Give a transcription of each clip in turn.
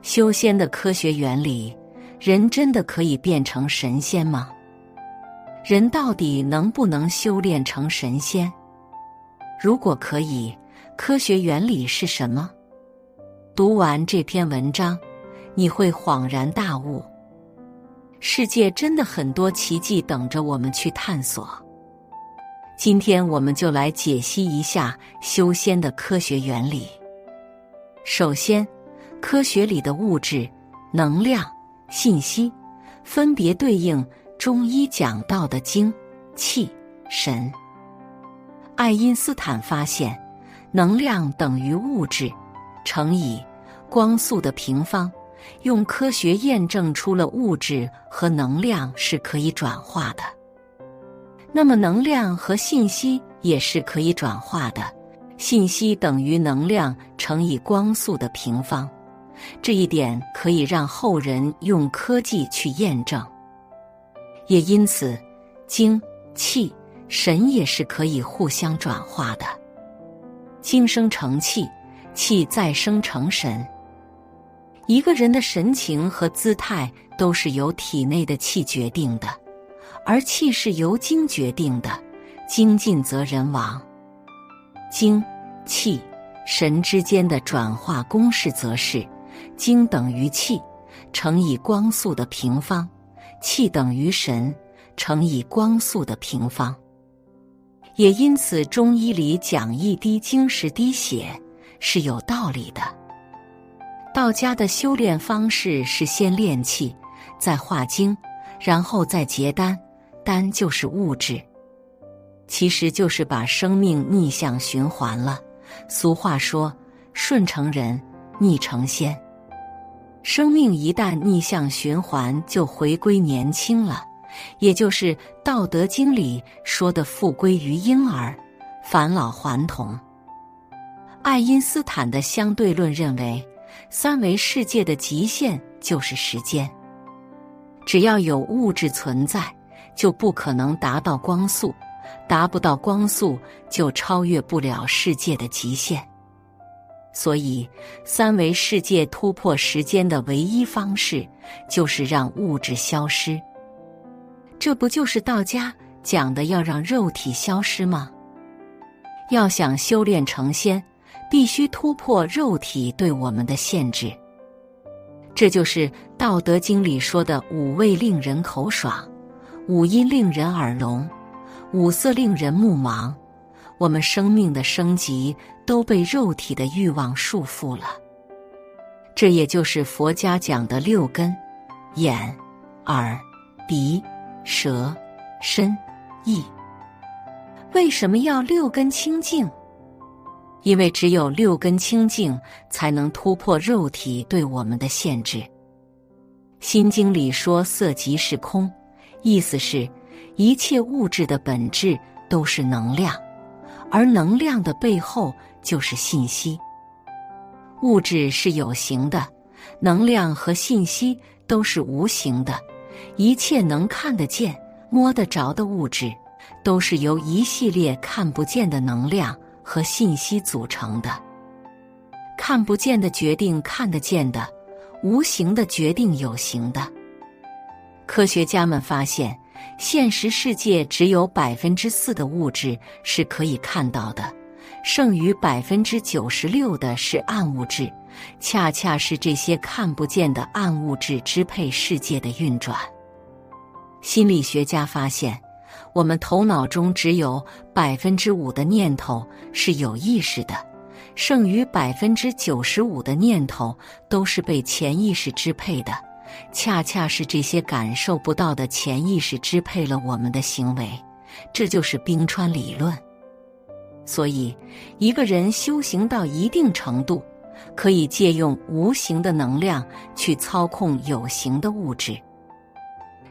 修仙的科学原理，人真的可以变成神仙吗？人到底能不能修炼成神仙？如果可以，科学原理是什么？读完这篇文章，你会恍然大悟。世界真的很多奇迹等着我们去探索。今天我们就来解析一下修仙的科学原理。首先。科学里的物质、能量、信息，分别对应中医讲到的精、气、神。爱因斯坦发现，能量等于物质乘以光速的平方，用科学验证出了物质和能量是可以转化的。那么，能量和信息也是可以转化的，信息等于能量乘以光速的平方。这一点可以让后人用科技去验证，也因此，精、气、神也是可以互相转化的。精生成气，气再生成神。一个人的神情和姿态都是由体内的气决定的，而气是由精决定的。精尽则人亡。精、气、神之间的转化公式则是。精等于气乘以光速的平方，气等于神乘以光速的平方。也因此，中医里讲一滴精十滴血是有道理的。道家的修炼方式是先练气，再化精，然后再结丹，丹就是物质，其实就是把生命逆向循环了。俗话说：“顺成人，逆成仙。”生命一旦逆向循环，就回归年轻了，也就是《道德经》里说的“复归于婴儿，返老还童”。爱因斯坦的相对论认为，三维世界的极限就是时间。只要有物质存在，就不可能达到光速，达不到光速，就超越不了世界的极限。所以，三维世界突破时间的唯一方式，就是让物质消失。这不就是道家讲的要让肉体消失吗？要想修炼成仙，必须突破肉体对我们的限制。这就是《道德经》里说的“五味令人口爽，五音令人耳聋，五色令人目盲”。我们生命的升级都被肉体的欲望束缚了，这也就是佛家讲的六根：眼、耳、鼻、舌、身、意。为什么要六根清净？因为只有六根清净，才能突破肉体对我们的限制。《心经》里说“色即是空”，意思是，一切物质的本质都是能量。而能量的背后就是信息。物质是有形的，能量和信息都是无形的。一切能看得见、摸得着的物质，都是由一系列看不见的能量和信息组成的。看不见的决定看得见的，无形的决定有形的。科学家们发现。现实世界只有百分之四的物质是可以看到的，剩余百分之九十六的是暗物质，恰恰是这些看不见的暗物质支配世界的运转。心理学家发现，我们头脑中只有百分之五的念头是有意识的，剩余百分之九十五的念头都是被潜意识支配的，恰恰是这些感受不到的潜意识支配了我们的行为，这就是冰川理论。所以，一个人修行到一定程度，可以借用无形的能量去操控有形的物质。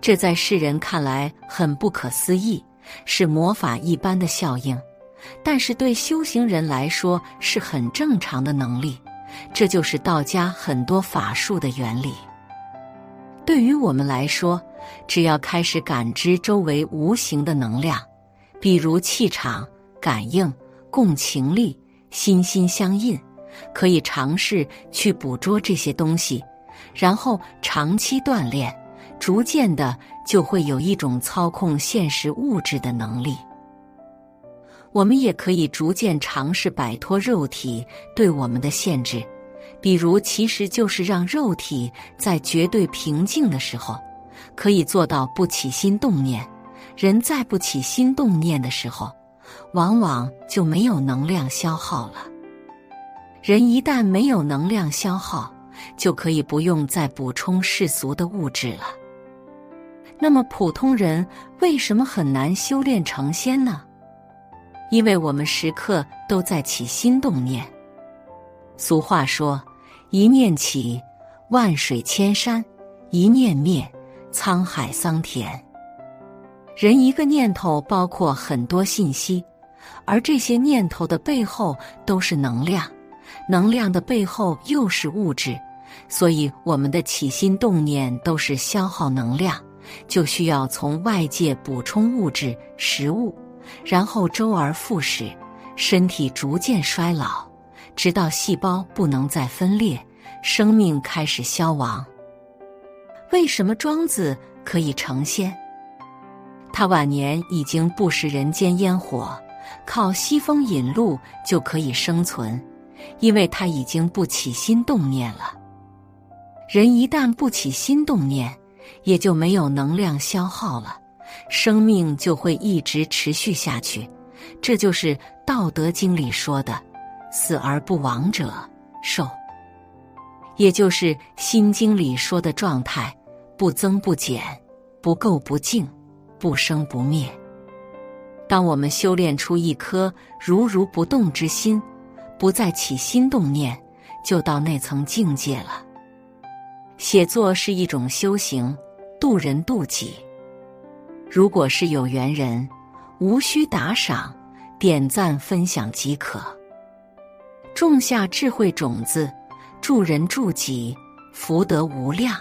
这在世人看来很不可思议，是魔法一般的效应，但是对修行人来说是很正常的能力。这就是道家很多法术的原理。对于我们来说，只要开始感知周围无形的能量，比如气场、感应。共情力心心相印，可以尝试去捕捉这些东西，然后长期锻炼，逐渐的就会有一种操控现实物质的能力。我们也可以逐渐尝试摆脱肉体对我们的限制，比如，其实就是让肉体在绝对平静的时候，可以做到不起心动念。人在不起心动念的时候。往往就没有能量消耗了。人一旦没有能量消耗，就可以不用再补充世俗的物质了。那么，普通人为什么很难修炼成仙呢？因为我们时刻都在起心动念。俗话说：“一念起，万水千山；一念灭，沧海桑田。”人一个念头包括很多信息，而这些念头的背后都是能量，能量的背后又是物质，所以我们的起心动念都是消耗能量，就需要从外界补充物质、食物，然后周而复始，身体逐渐衰老，直到细胞不能再分裂，生命开始消亡。为什么庄子可以成仙？他晚年已经不食人间烟火，靠西风引路就可以生存，因为他已经不起心动念了。人一旦不起心动念，也就没有能量消耗了，生命就会一直持续下去。这就是《道德经》里说的“死而不亡者寿”，也就是《心经》里说的状态：不增不减，不垢不净。不生不灭。当我们修炼出一颗如如不动之心，不再起心动念，就到那层境界了。写作是一种修行，渡人渡己。如果是有缘人，无需打赏、点赞、分享即可。种下智慧种子，助人助己，福德无量。